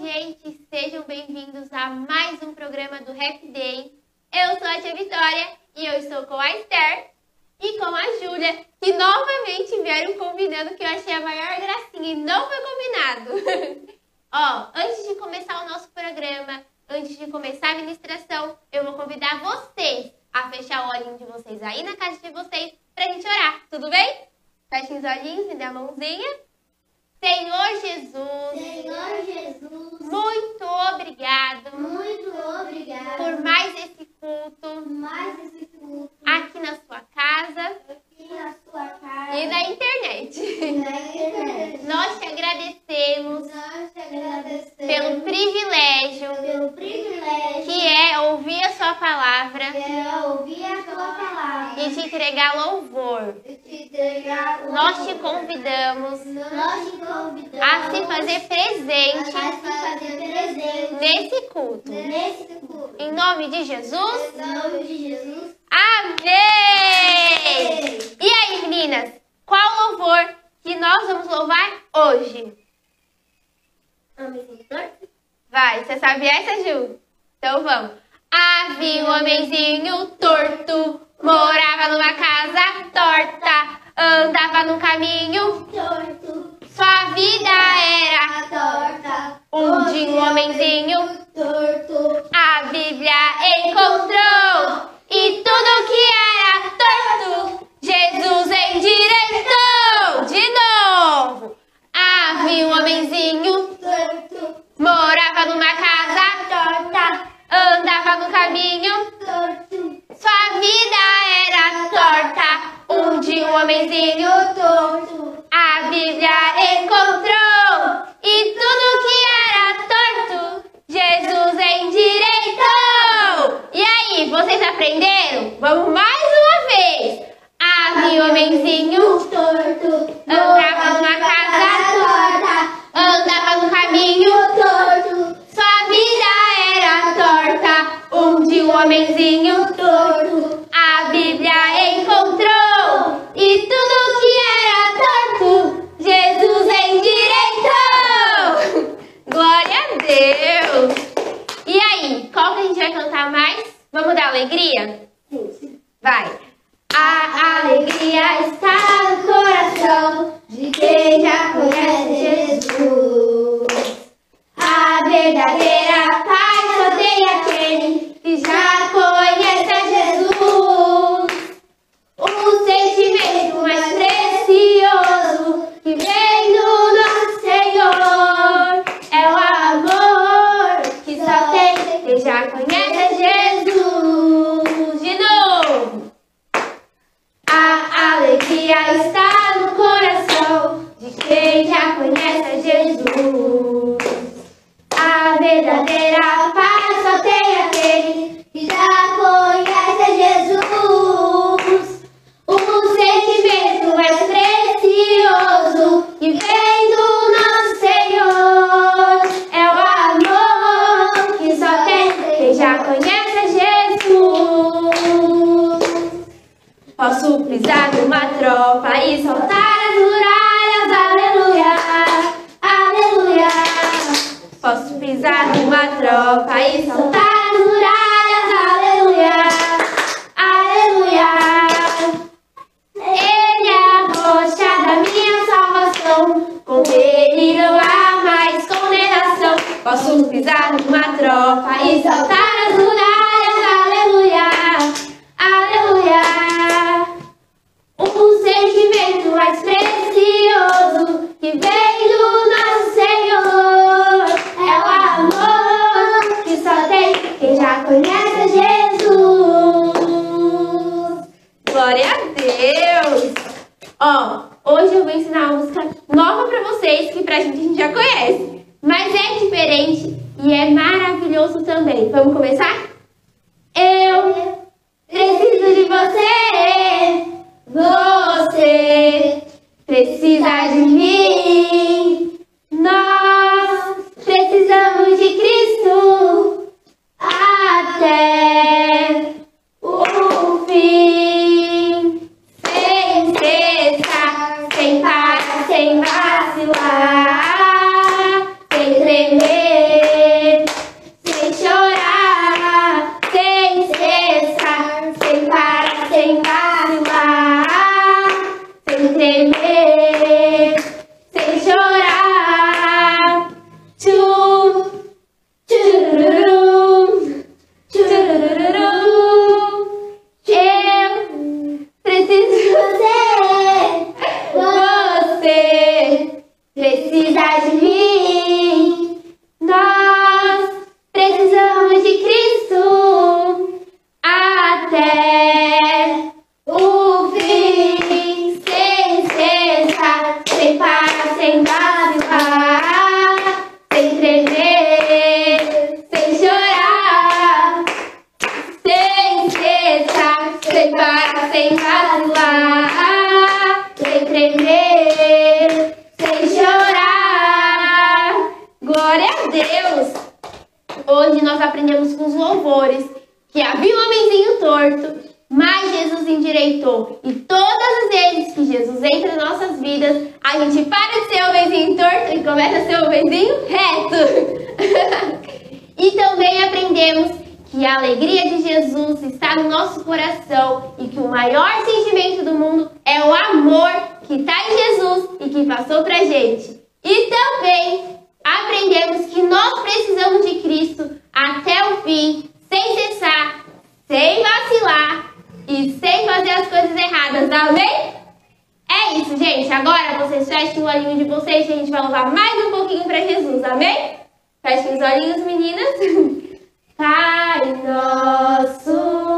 gente! Sejam bem-vindos a mais um programa do Happy Day. Eu sou a Tia Vitória e eu estou com a Esther e com a Júlia, que novamente vieram combinando que eu achei a maior gracinha e não foi combinado. Ó, antes de começar o nosso programa, antes de começar a ministração, eu vou convidar vocês a fechar o olhinho de vocês aí na casa de vocês pra gente orar, tudo bem? Fechem os olhinhos, me dê a mãozinha. Senhor Jesus. Senhor Jesus. Muito obrigado. Muito obrigado. Por mais esse culto. Por mais esse culto. Aqui na sua casa. Aqui na sua casa. E na internet. E na internet. Nós te agradecemos. Nós te agradecemos. Pelo privilégio. Pelo privilégio. Que é ouvir a sua palavra. É ouvir a sua palavra. E te entregar louvor. E te entregar Nós te convidamos. Nós te convidamos. A se fazer presente. A se fazer presente. Nesse culto. Nesse culto. Em nome de Jesus. Em nome de Jesus. Amém! E aí, meninas? Qual louvor que nós vamos louvar hoje? Amém, Senhor. Vai, você sabe essa, Ju? Então vamos. Havia um homenzinho torto, morava numa casa torta, andava num caminho, Torto. sua vida era torta. um de um homenzinho. Torto. A Bíblia encontrou e tudo que era torto, Jesus endireitou. De novo. Havia um homenzinho, Torto. morava numa casa torta, andava no caminho, Torto. sua vida era torta. Um de um homenzinho, Torto. a Bíblia encontrou e tudo que era torto, Jesus endireitou. E aí, vocês aprenderam? Vamos mais uma vez. Um homenzinho, Torto. Andava numa casa vocês que pra gente a gente já conhece, mas é diferente e é maravilhoso também. Vamos começar? Eu preciso de você. Você precisa de mim. Nós precisamos Feche o olhinho de vocês e a gente vai louvar mais um pouquinho para Jesus, amém? Fechem os olhinhos, meninas. Pai nosso.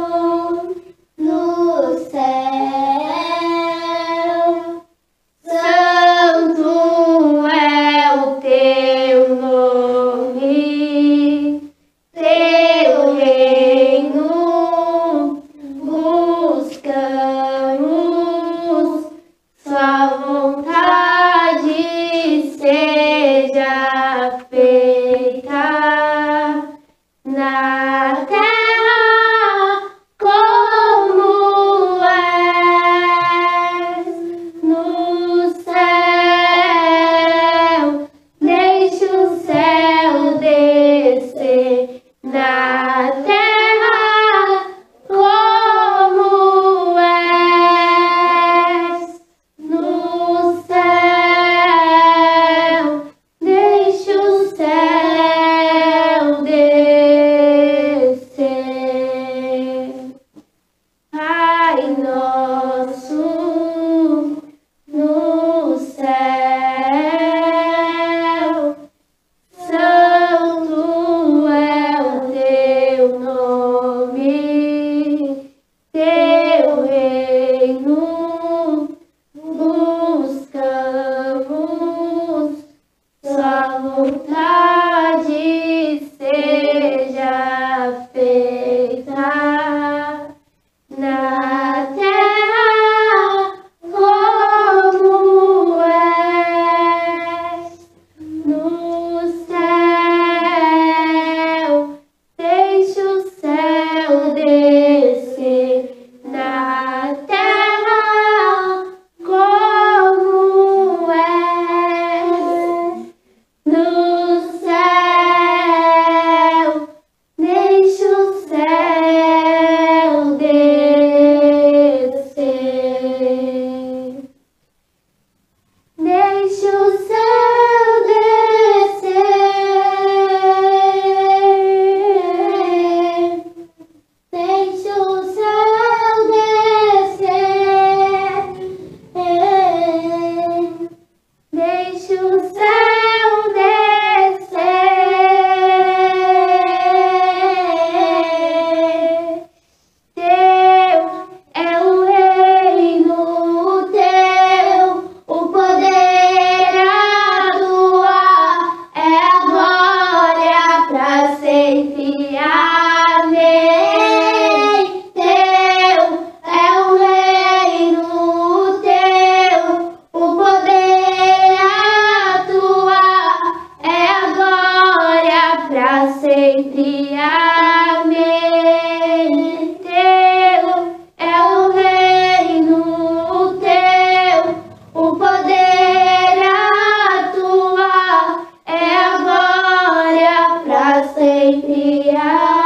dia.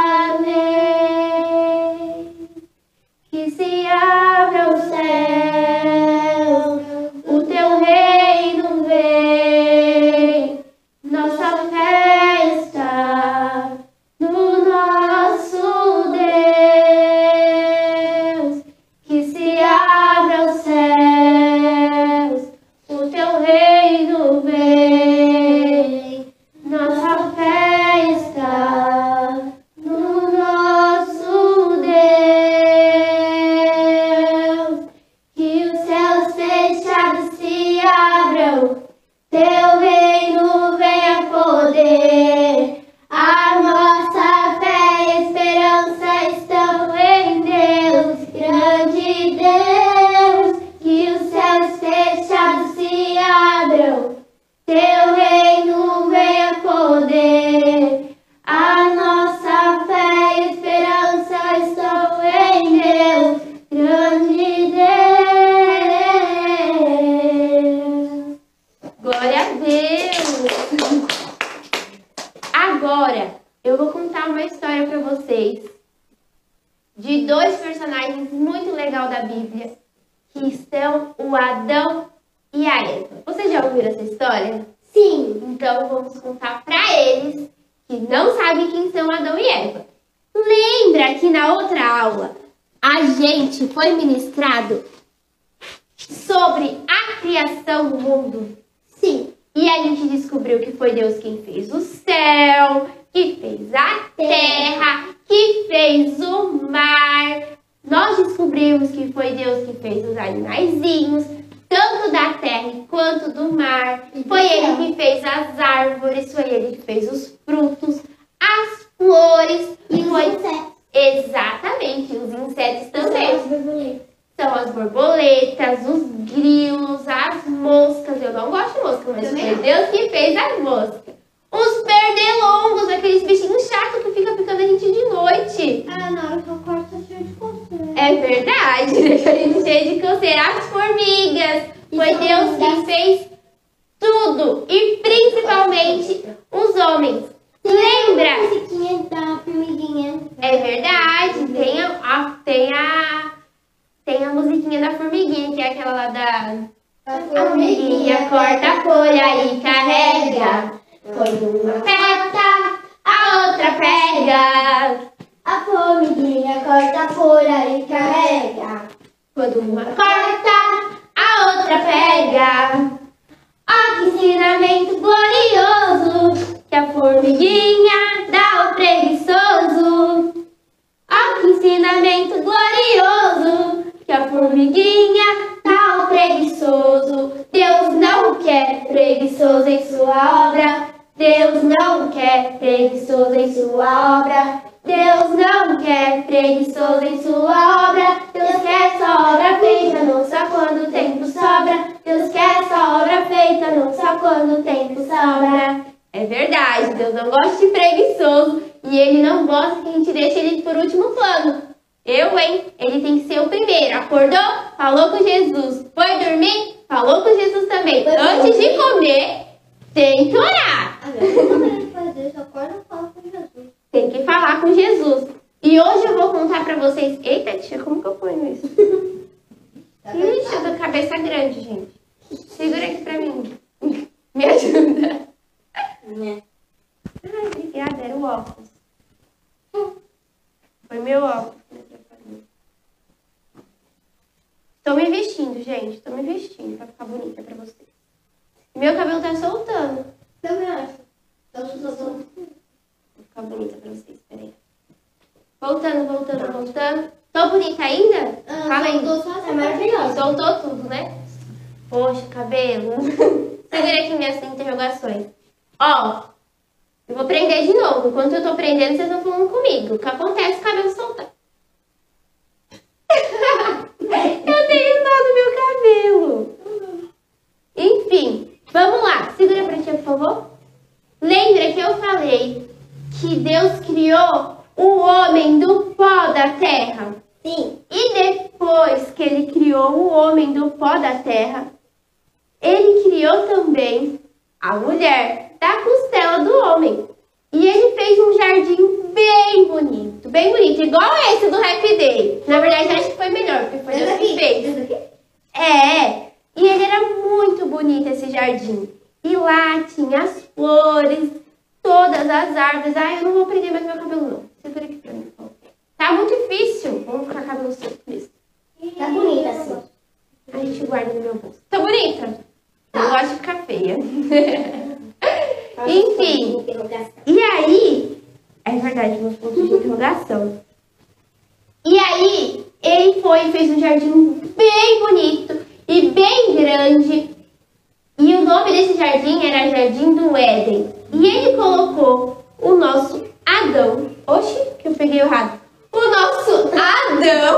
Contar para eles que não sabem quem são Adão e Eva. Lembra que na outra aula a gente foi ministrado sobre a criação do mundo? Sim. E a gente descobriu que foi Deus quem fez o céu, que fez a terra, que fez o mar. Nós descobrimos que foi Deus que fez os animaizinhos, tanto da terra quanto do mar. Foi Ele que fez as árvores, foi Ele que fez os frutos, as flores. E os foi... insetos. Exatamente, os insetos também. Os borboletas. São as borboletas, os grilos, as moscas. Eu não gosto de mosca, mas foi. Deus que fez as moscas. Os pernilongos, aqueles bichinhos chatos que ficam picando a gente de noite. Ah, na hora que eu corto, tá cheio de coceira. É verdade, deixa a gente cheio de coceira. As formigas. Foi Então, Deus das- quem fez tudo. E principalmente os homens. A Lembra? musiquinha da formiguinha. É verdade, tem a, a- tem a tem a musiquinha da formiguinha, que é aquela lá da A A formiguinha corta a folha e carrega. Quando uma aperta, a outra pega. A formiguinha corta a folha e carrega. Quando uma corta, a outra pega. Ó que ensinamento glorioso que a formiguinha dá ao preguiçoso. Ó que ensinamento glorioso que a formiguinha dá ao preguiçoso. Deus não quer preguiçoso em sua obra. Deus não quer preguiçoso em sua obra. Deus não quer preguiçoso em sua obra. Deus quer só obra feita, não só quando o tempo sobra. Deus quer só obra feita, não só quando o tempo sobra. É verdade, Deus não gosta de preguiçoso e ele não gosta que a gente deixe ele por último plano. Eu, hein? Ele tem que ser o primeiro. Acordou? Falou com Jesus. Foi dormir? Falou com Jesus também. Foi Antes de dormir? comer, tem que orar. Agora eu não quero fazer, só acorda e fala com Jesus. Tem que falar com Jesus. E hoje eu vou contar pra vocês. Eita, tia, como que eu ponho isso? Tá Ixi, eu tô com a cabeça grande, gente. Segura aqui pra mim. Me ajuda. Né? Ai, obrigada, era o óculos. Foi meu óculos. que me atrapalhou. Tô me vestindo, gente. Tô me vestindo pra ficar bonita pra vocês. Meu cabelo tá soltando. Também acho. Então, se você Vou ficar bonita pra vocês, peraí. Voltando, voltando, voltando. Tô bonita ainda? Fala aí. Tô só é maravilhosa. Soltou tudo, né? Poxa, cabelo. Segura aqui minhas interrogações. Ó, eu vou prender de novo. Enquanto eu tô prendendo, vocês estão falando comigo. O que acontece o cabelo soltar? eu tenho dó do meu cabelo. Enfim, vamos lá. Segura pra tia, por favor. Lembra que eu falei que Deus criou o homem do pó da terra? Sim. E depois que ele criou o homem do pó da terra, ele criou também a mulher da costela do homem. E ele fez um jardim bem bonito, bem bonito, do Happy Day. Na verdade, acho que foi melhor, porque foi Deus que fez. É, e ele era muito bonito esse jardim. E lá tinha as flores, todas as árvores. Ai, eu não vou prender mais meu cabelo, não. Segura aqui pra mim. Tá muito difícil. Vamos ficar cabelo solto mesmo. Tá bonita assim. A gente guarda no meu bolso. Tá bonita? Eu gosto de ficar feia. Enfim. E aí, é verdade, meus pontos de interrogação. E aí, ele foi e fez um jardim bem bonito e bem grande. E o nome desse jardim era Jardim do Éden. E ele colocou o nosso Adão. Oxi, que eu peguei errado. O nosso Adão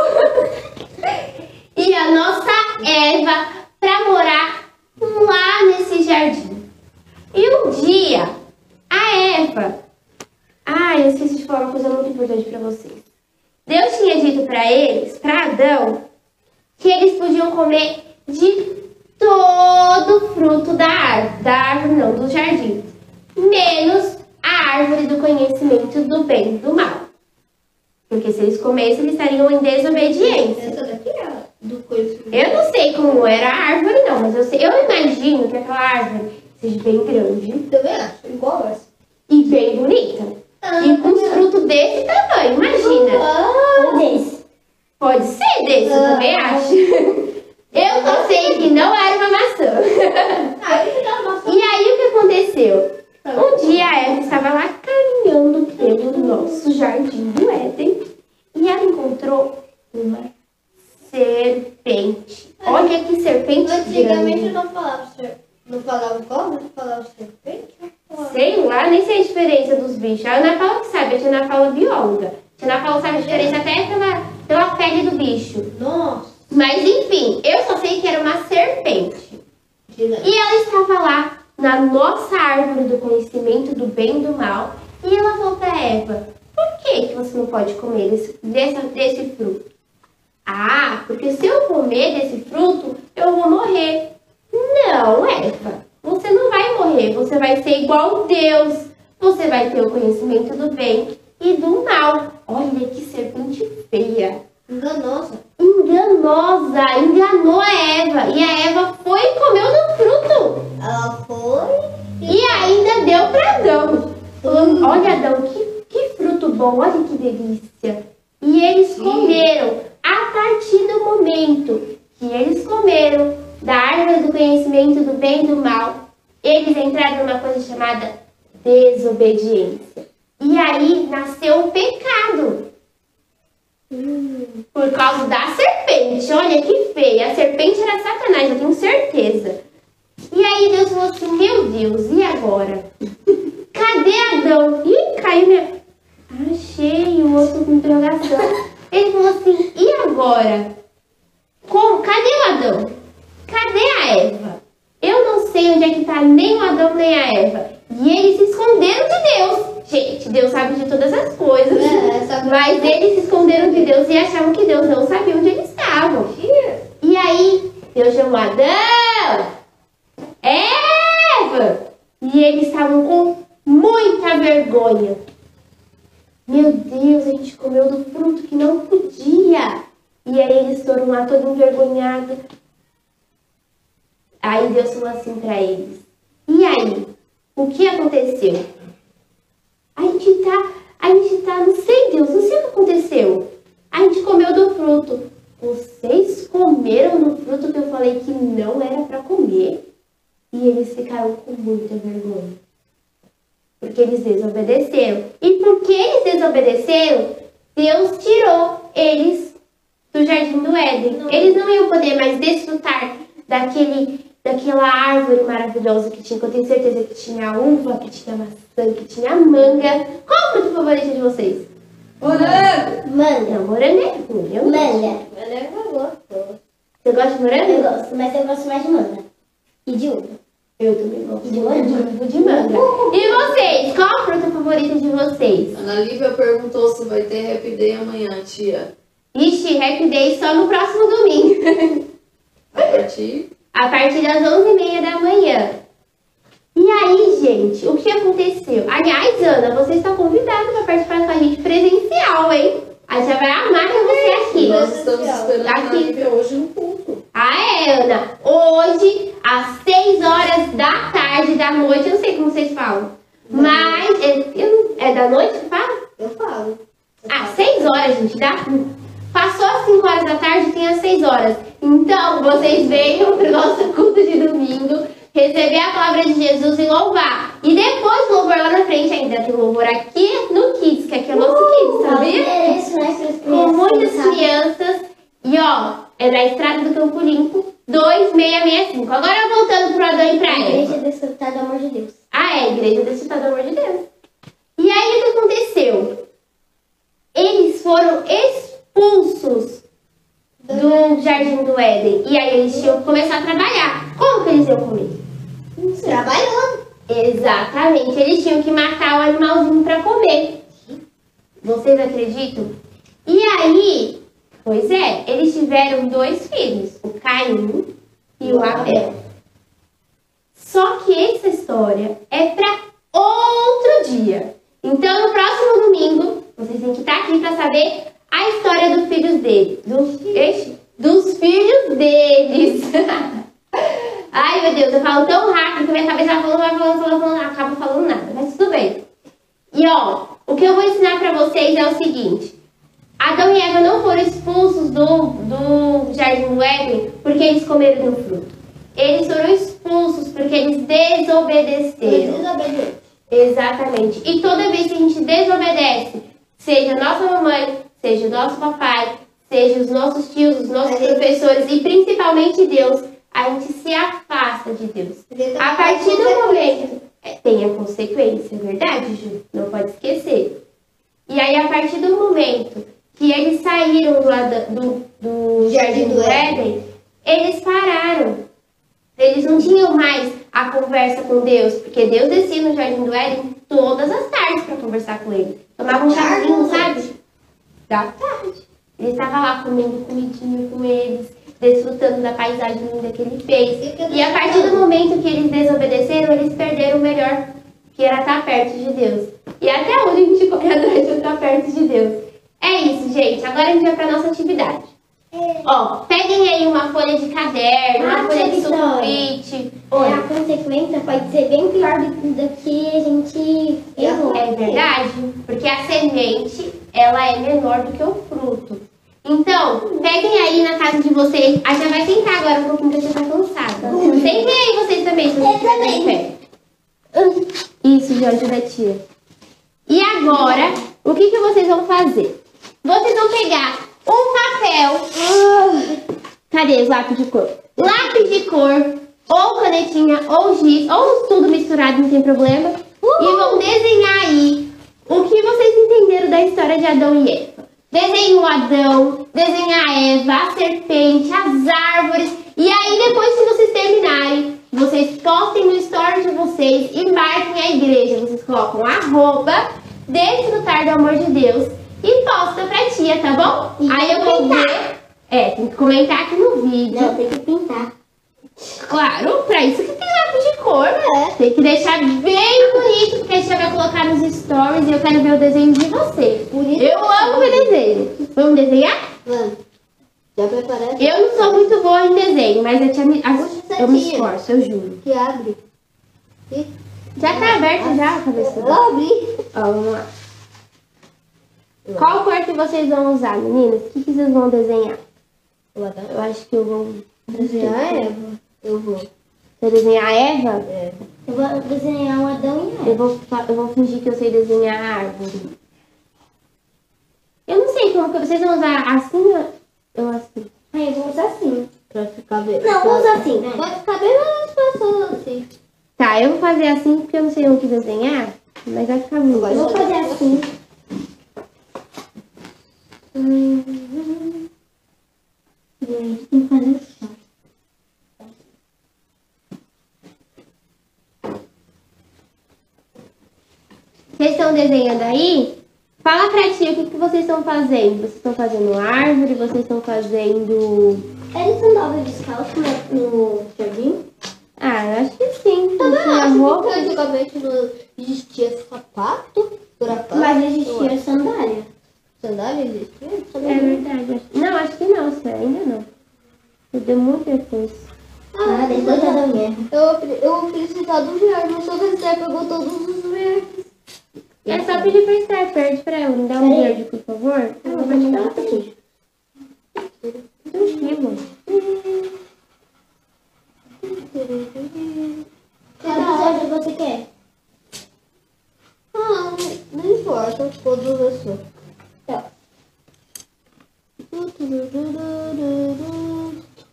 e a nossa Eva para morar lá nesse jardim. E um dia, a Eva. Ah, eu esqueci de falar uma coisa muito importante para vocês. Deus tinha dito para eles, para Adão, que eles podiam comer de todo fruto da árvore, da árvore não, do jardim, menos a árvore do conhecimento do bem e do mal. Porque se eles comessem, eles estariam em desobediência. Eu não sei como era a árvore, não, mas eu, sei, eu imagino que aquela árvore seja bem grande Também acho, igual essa. e bem bonita. E com os frutos desse tamanho, imagina. Ah, desse. Pode ser desse, eu também acho. Eu só sei que não era uma maçã. Ah, uma E aí o que aconteceu? Um dia a Eva estava lá caminhando pelo nosso jardim do Éden e ela encontrou uma serpente. Olha que serpente Antigamente grande. não falava. Não falava como? Não falava serpente? Sei lá, nem sei a diferença dos bichos. A Ana Paula que sabe, a Tia Ana Paula é bióloga. A Tia Ana Paula sabe a diferença até pela, pela pele do bicho. Nossa. Mas enfim, eu só sei que era uma serpente. E ela estava lá na nossa árvore do conhecimento do bem e do mal. E ela falou para Eva: Por que, que você não pode comer desse, dessa, desse fruto? Ah, porque se eu comer desse fruto, eu vou morrer. Não, Eva, morrer. Você vai ser igual Deus. Você vai ter o conhecimento do bem e do mal. Olha que serpente feia Enganosa. enganosa, enganou a Eva. E a Eva foi e comeu do fruto. Ela foi... E ainda deu para Adão. Falando, olha Adão, que, que fruto bom, olha que delícia. E eles comeram a partir do momento que eles comeram da árvore do conhecimento do bem e do mal, eles entraram numa coisa chamada desobediência. E aí nasceu o pecado. Por causa da serpente. Olha que feia. A serpente era Satanás, eu tenho certeza. E aí Deus falou assim: Meu Deus, e agora? Cadê Adão? Ih, caiu minha. Achei o outro com interrogação. Ele falou assim: E agora? Como? Cadê o Adão? Cadê a Eva? Eu não sei onde é que tá nem o Adão nem a Eva. E eles se esconderam de Deus. Gente, Deus sabe de todas as coisas. É, sabe- Mas eles se esconderam de Deus e achavam que Deus não sabia onde eles estavam. E aí, Deus chamou Adão, Eva, e eles estavam com muita vergonha. Meu Deus, a gente comeu do fruto que não podia. E aí eles foram lá todo envergonhados. Aí Deus falou assim pra eles. E aí, o que aconteceu? A gente tá, a gente tá, não sei Deus, não sei o que aconteceu. A gente comeu do fruto. Vocês comeram do fruto que eu falei que não era pra comer? E eles ficaram com muita vergonha. Porque eles desobedeceram. E porque eles desobedeceram, Deus tirou eles do jardim do Éden. Eles não iam poder mais desfrutar daquele, daquela árvore maravilhosa que tinha, que eu tenho certeza que tinha uva, que tinha maçã, que tinha manga. Qual o fruto favorito de vocês? Morango! Manga. Não, morango é ruim. Eu não gosto. Manga. Manga eu gosto. Você gosta de morango? Eu gosto, mas eu gosto mais de manga. E de uva. Eu também gosto. De manga? De, de manga. E vocês? Qual a fruta favorita de vocês? Ana Lívia perguntou se vai ter Happy Day amanhã, tia. Ixi, Happy Day só no próximo domingo. A partir. A partir das 11h30 da manhã. E aí, gente, o que aconteceu? Aliás, Ana, você está convidada para participar com a gente presencial, hein? A gente vai amar ter você aqui. Nós estamos esperando a Ana Aqui. Lívia hoje no culto. Ah, é, Ana. Hoje, às 6 horas da tarde, da noite, eu não sei como vocês falam. Mas, é, não- é da noite que fala? Eu falo. Eu Ah, falo. 6 horas, gente, dá? Passou as 5 horas da tarde, tem as 6 horas. Então, vocês venham pro nosso culto de domingo, receber a palavra de Jesus e louvar. E depois do louvor lá na frente, ainda tem louvor aqui no Kids, que aqui é o nosso Kids, Fala o sabia? né, pras Com muitas sabe? crianças. E ó, é na estrada do Campo Limpo, 2665. Agora voltando pro Adão e pra Eva. Igreja desfrutar do amor de Deus. Ah, é, a igreja do do amor de Deus. E aí o que aconteceu? Eles foram expulsos do jardim do Éden. E aí eles tinham que começar a trabalhar. Como que eles iam comer? Trabalhando. Exatamente, eles tinham que matar o animalzinho para comer. Vocês acreditam? E aí, pois é, eles tiveram dois filhos, o Caim e o Abel. Só que essa história é para outro dia. Então, no próximo domingo, vocês têm que estar aqui para saber a história dos filhos dele. Dos, ixi, dos filhos deles. Ai, meu Deus, eu falo tão rápido que minha cabeça vai falando, vai falando, falando, falando, acaba falando nada. Mas tudo bem. E ó, o que eu vou ensinar para vocês é o seguinte. Adão e Eva não foram expulsos do, do jardim do Éden porque eles comeram do fruto. Eles foram expulsos porque eles desobedeceram. Exatamente. E toda vez que a gente desobedece, seja nossa mamãe, seja o nosso papai, seja os nossos tios, os nossos gente- professores e principalmente Deus, a gente se afasta de Deus. A partir do momento. é, Tem a consequência, é verdade, Ju? Não pode esquecer. E aí, a partir do momento que eles saíram do, do, do Jardim do Éden, eles pararam. Eles não tinham mais a conversa com Deus, porque Deus descia no Jardim do Éden todas as tardes para conversar com ele. Tomava um chazinho, sabe? Da tarde. Ele estava lá comendo comidinha com eles, desfrutando da paisagem linda que ele fez. E a partir do momento que eles desobedeceram, eles perderam o melhor, que era estar perto de Deus. E até hoje a gente corre atrás de estar perto de Deus. É isso, gente. Agora a gente vai para nossa atividade. Ó, peguem aí uma folha de caderno, uma Ah, folha de sulfite. Olha, a consequência pode ser bem pior do, do que a gente errou. É verdade, porque a semente, ela é menor do que o fruto. Então, peguem aí na casa de vocês. A gente vai sentar agora um pouquinho porque tá cansada. Sentem aí vocês também, se vocês Eu em pé. Isso, Jorge da tia. E agora, o que, que vocês vão fazer? Vocês vão pegar um papel. Cadê os lápis de cor? Lápis de cor, ou canetinha, ou giz, ou tudo misturado, não tem problema. E vão desenhar aí o que vocês entenderam da história de Adão e Eva. Desenhe o Adão, desenhe a Eva, a serpente, as árvores. E aí, depois que vocês terminarem, vocês postem no story de vocês e marquem a igreja. Vocês colocam a roupa, desfrutar do amor de Deus e posta pra tia, tá bom? E aí eu vou comentar. ver. É, tem que comentar aqui no vídeo. Não, tem que pintar. Claro, pra isso que tem lápis de cor, né? Tem que deixar bem bonito, porque a gente vai colocar nos stories e eu quero ver o desenho de vocês. Eu amo ver desenho. Vamos desenhar? Vamos. Já preparou? Eu não sou muito boa em desenho, mas a tia me, a- eu me tia. esforço, eu juro. Que abre. Ih, Já tá aberto já a cabeça? Eu abri. Ó, vamos lá. Qual cor que vocês vão usar, meninas? O que, que vocês vão desenhar? Eu acho que eu vou Desenhar a Eva. Eu vou. Vou desenhar a Eva? É. Eu vou desenhar o Adão e a Eu vou, eu vou fingir que eu sei desenhar a árvore. Eu não sei como que vocês vão usar assim ou ou assim. Aí eu vou usar assim. Pra ficar bem. Não, vou usar assim, né? Vai ficar bem mais fácil assim. Tá, eu vou fazer assim porque eu não sei o que desenhar, mas vai ficar muito. Eu vou fazer assim. E aí tem que fazer o chão. Vocês estão desenhando aí? Fala pra tia o que, que vocês estão fazendo. Vocês estão fazendo árvore, vocês estão fazendo. Eles andavam descalço no, no jardim? Ah, eu acho que sim. Não tinha roupa. antigamente não existia sapato por acaso? Mas existia sandália. Sandália existia? É verdade. Não, acho que não, ainda não. Mudou muito depois. Ah, depois da minha. Eu, eu precisar do verde, mas só que você pegou todos os. É só pedir pra Esther, perde pra ela. Me dá um verde, por favor. Eu Ela vou te dar dar um pouquinho. um quilo. Qual episódio você quer? Ah, não, não importa, todos eu sou. Tá.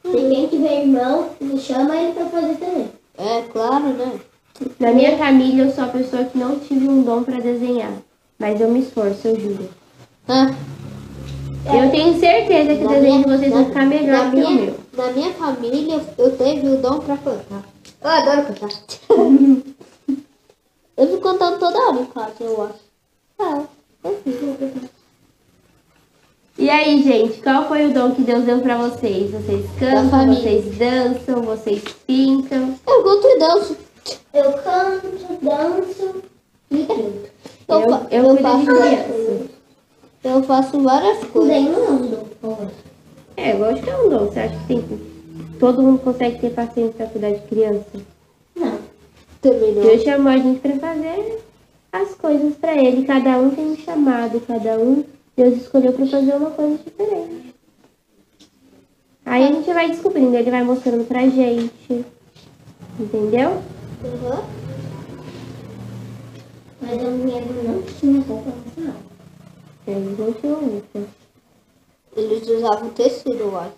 Se quem tiver irmão, chama ele pra fazer também. É, claro, né? Na minha família, eu sou a pessoa que não tive um dom pra desenhar. Mas eu me esforço, eu juro. Ah, Eu tenho certeza que o Na desenho de minha- vocês na- vai ficar melhor na que o minha, meu. Na minha família, eu teve o dom pra cantar. Eu adoro cantar. eu fico cantando toda hora em casa, eu acho. Ah, eu fico cantando. E aí, gente, qual foi o dom que Deus deu pra vocês? Vocês cantam, vocês dançam, vocês pintam. Eu canto e danço. Eu canto, danço e canto. Eu, Eu Eu, eu eu faço criança. Eu faço várias coisas. É um. É, lógico que é um dom. Você acha que tem, todo mundo consegue ter paciência pra cuidar de criança? Não. Também não. Deus chamou a gente pra fazer as coisas pra ele. Cada um tem um chamado, cada um Deus escolheu pra fazer uma coisa diferente. Aí a gente vai descobrindo, ele vai mostrando pra gente. Entendeu? Uhum. Mas eu mesmo não tinha roupa nacional. Eles não tinham roupa. Eles usavam tecido, eu acho.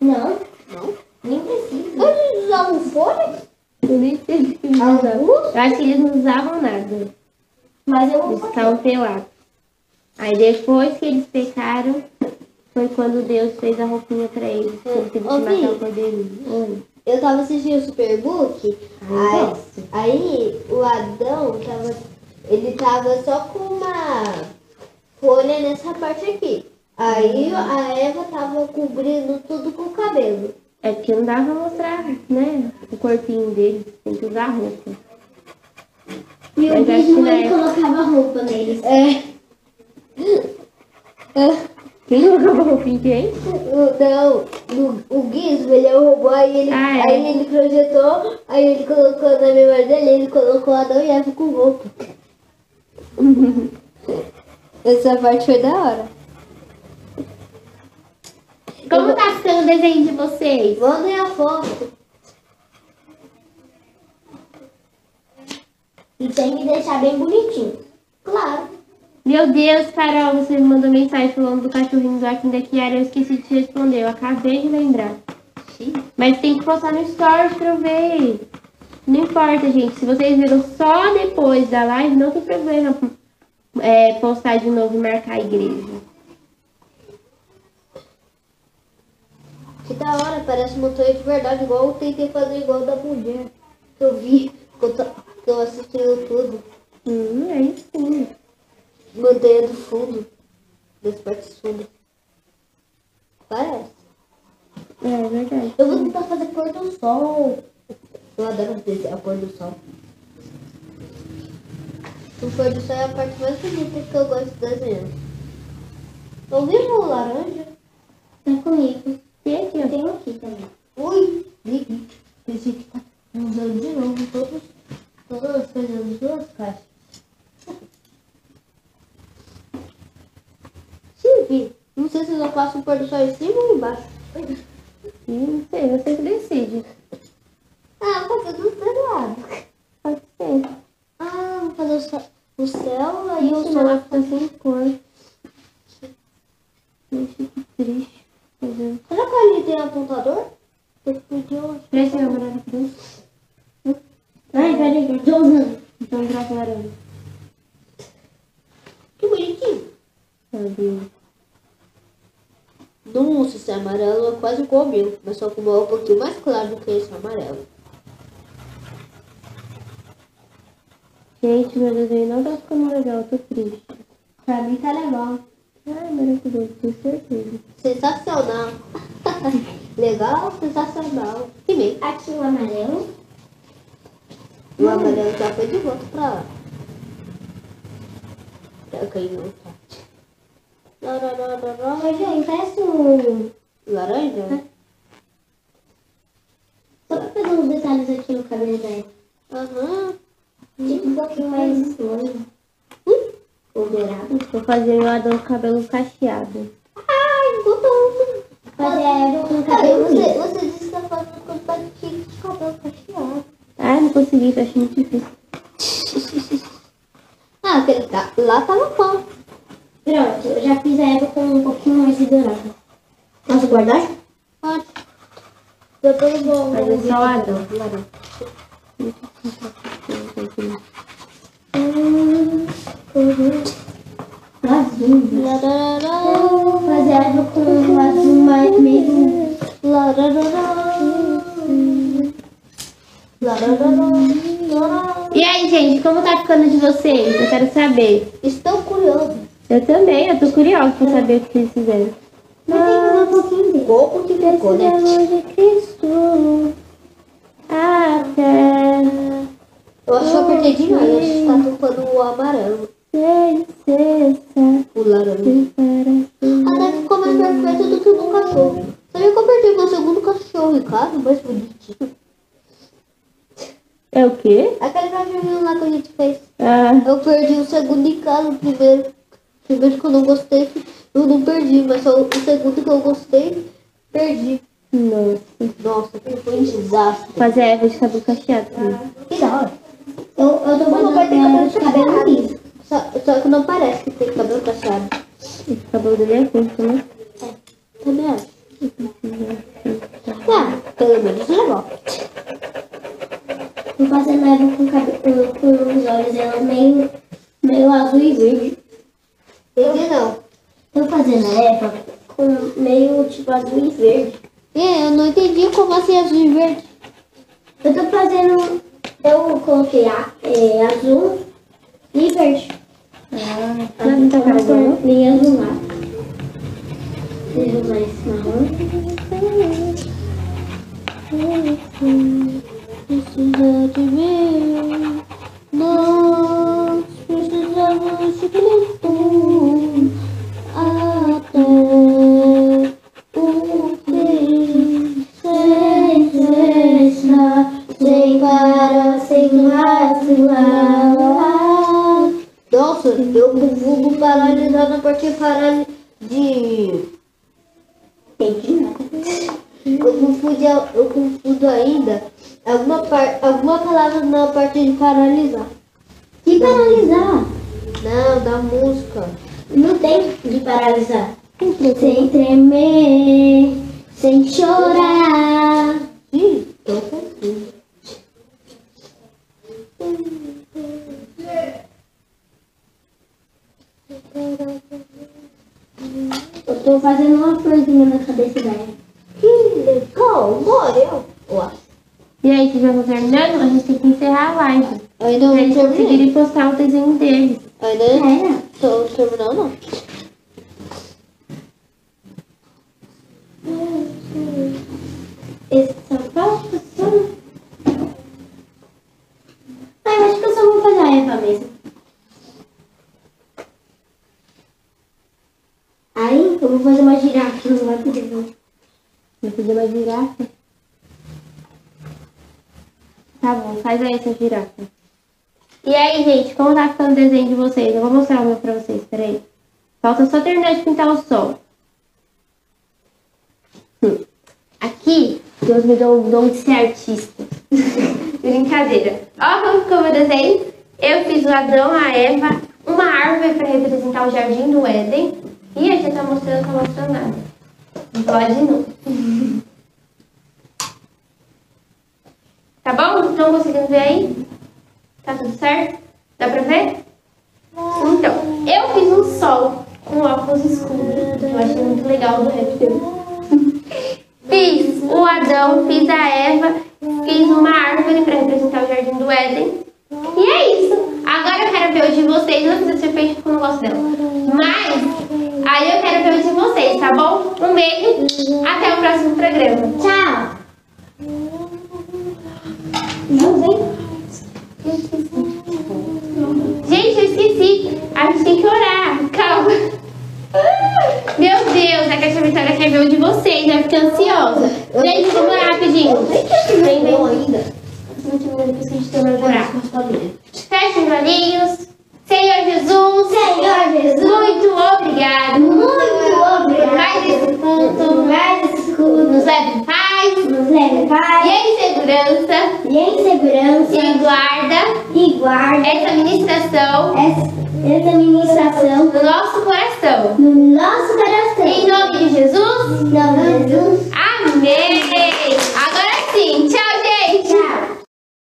Não, Não? nem precisa. Eles usavam folha? Eu nem sei o que eles usavam. Eu acho que eles não usavam nada. Mas eu Eles ficavam pelados. Aí depois que eles pecaram, foi quando Deus fez a roupinha pra eles. Ele teve que matar o cordeirinho. Oi. Eu tava assistindo o Superbook, Ai, aí, aí o Adão tava. Ele tava só com uma folha nessa parte aqui. Aí a Eva tava cobrindo tudo com o cabelo. É porque não dá pra mostrar, né? O corpinho deles. Tem que usar roupa. E o Mas que ele colocava roupa neles. É. Quem colocava roupinha em quem? O- Não, o, o Gizmo, ele é o robô, aí ele, Ah, é? aí ele projetou, aí ele colocou na memória dele, ele colocou Adão e Eva com roupa. Essa parte foi da hora. Como tá ficando o desenho de vocês? Mandem a foto. E tem que deixar bem bonitinho. Claro. Meu Deus, Carol, você me mandou mensagem falando do cachorrinho do Aqui da Kiara. Eu esqueci de te responder. Eu acabei de lembrar. Mas tem que postar no stories pra eu ver. Não importa, gente. Se vocês viram só depois da live, não tem problema é, postar de novo e marcar a igreja. Que da hora, parece montanha de verdade, igual eu tentei fazer igual da mulher. Que eu vi, que eu, que eu assistindo tudo. Hum, é sim. Montanha do fundo. Das partes fundas. Parece. É verdade. Eu vou tentar fazer pôr do sol. Eu adoro desenhar pôr do sol. O pôr do sol é a parte mais bonita que eu gosto de desenhar. Eu vi um laranja. Tá comigo. Tem aqui, ó. tenho aqui também. Ui, vi. Pensei que tá usando de novo todos, todas as coisas das duas caixas. Sim, vi. Não sei se eu faço o pôr do sol em cima ou embaixo. Não sei, você que decide. Ah, vou fazer dos dois lados. Pode ser. Ah, vou fazer o céu, o céu aí E o o sol. sol fica sem cor. Deixa que triste. Será que ali tem apontador? Eu podia... Presta a câmera aqui dentro. Ai, peraí, tô usando. Então, grava laranja. Que bonitinho. Sabe? Nossa, esse amarelo é quase igual ao meu, mas só que o meu é um pouquinho mais claro do que esse amarelo. Gente, meu desenho não tá ficando legal, tô triste. Pra mim tá legal. Ai, maravilhoso, tenho certeza. Sensacional. Legal, sensacional. Que bem. Aqui o amarelo. O amarelo já foi de volta pra lá. Já caiu no chat. Olha, empresta um... Laranja? Só pra pegar uns detalhes aqui no cabelo dela. Aham. Tipo um pouquinho mais loiro. Ou dourado. Vou fazer meu Adão cabelo cacheado. Ai, botou. Fazer a Eva com cabelo você? Você disse que tá fazendo com patinho de cabelo cacheado. Ah, não consegui, tô achando difícil. Ah, aquele tá, lá tava bom. Pronto, eu já fiz a Eva com um pouquinho mais de dourado. Posso guardar? Pode. Depois vou. Fazer vou- só o Adão. Azul. Lararará. Fazer a Eva com um azul mais meio... E aí, gente, como tá ficando de vocês? Eu quero saber. Estou curioso. Eu também, eu tô curiosa pra saber o que vocês fizeram. Mas tem que fazer um pouquinho dele. Pouco que ficou, né? de Cristo, até Eu acho que eu apertei demais. Acho que tá tocando o amarelo. Princesa, O laranja. Até ficou mais perfeito do que o do cachorro. Sabia que eu perdi meu segundo cachorro casa? Mais bonitinho. É o quê? Aquele cachorrinho lá que a gente fez. Ah, Eu perdi o segundo em casa, o primeiro. Primeiro que eu não gostei, eu não perdi, mas só o segundo que eu gostei, perdi. nossa. Nossa, que foi um desastre. Fazer a Eva de cabelo cacheado. também. Que da hora. Eu, eu tô ter ela cabelo de cabelo cacheado. liso. Só, só que não parece que tem cabelo cacheado. Esse cabelo dele é curto, né? Também acho. Ah, pelo menos legal. Tô fazendo ela com, cabelo, com os olhos dela meio, meio azul e verde. Entendi não. Tô fazendo com meio tipo azul e verde. É, eu não entendi como assim azul e verde. Eu tô fazendo. Eu coloquei a, é, azul e verde. Ah, tá? Meio azulado. Deixa eu usar esse marrom. De mim. Paralisar. Que paralisar? Não, da música. Não tem de paralisar. Sem tremer, sem chorar. Ih, tô confuso. Eu tô fazendo uma florzinha na cabeça dela. Que legal, morreu. Eu acho. E aí, vocês já estão terminando? A gente tem que encerrar a live. Ainda não eles terminei. conseguirem postar o desenho deles. Ainda É. não tô terminando, não. Esse próprios são. Ah, eu acho que eu só vou fazer a Eva mesmo. Aí eu vou fazer uma girafa, não vai poder ver. Vou fazer uma girafa. Tá bom, faz aí essa girafa. E aí, gente, como tá ficando o desenho de vocês? Eu vou mostrar o meu pra vocês, peraí. Falta só terminar de pintar o sol. Hum. Aqui, Deus me deu o dom de ser artista. Brincadeira. Ó como ficou meu desenho. Eu fiz o Adão, a Eva, uma árvore para representar o jardim do Éden. E a gente tá mostrando, tá mostrando nada. Não pode não. Tá bom? Estão conseguindo ver aí? Tá tudo certo? Dá pra ver? Então, eu fiz um sol com óculos escuros. Eu achei muito legal do Rap Fiz o Adão, fiz a Eva, fiz uma árvore para representar o jardim do Éden. E é isso. Agora eu quero ver o de vocês. Eu não fiz a serpente porque eu não gosto dela. Mas aí eu quero ver o de vocês, tá bom? Um beijo. Até o próximo programa. Tchau! Não vem. Gente, eu esqueci. A gente tem que orar. Calma. Meu Deus, a Cátia Vitória quer ver o de vocês. Vai ficar ansiosa. Gente, vamos lá rapidinho. Vem, vem. ainda. Não terminou depois que a gente terminou de orar. Fechem os olhinhos. Senhor Jesus. Senhor Jesus. Muito obrigado. Muito obrigado. Mais esse culto. Mais esse culto. Nos leve em paz vai, nos levar, e em segurança, e em segurança, e guarda, e guarda. Essa ministração, essa, essa ministração no nosso coração, no nosso coração. Em nome de Jesus, em nome de Jesus. Amém. Agora sim, tchau.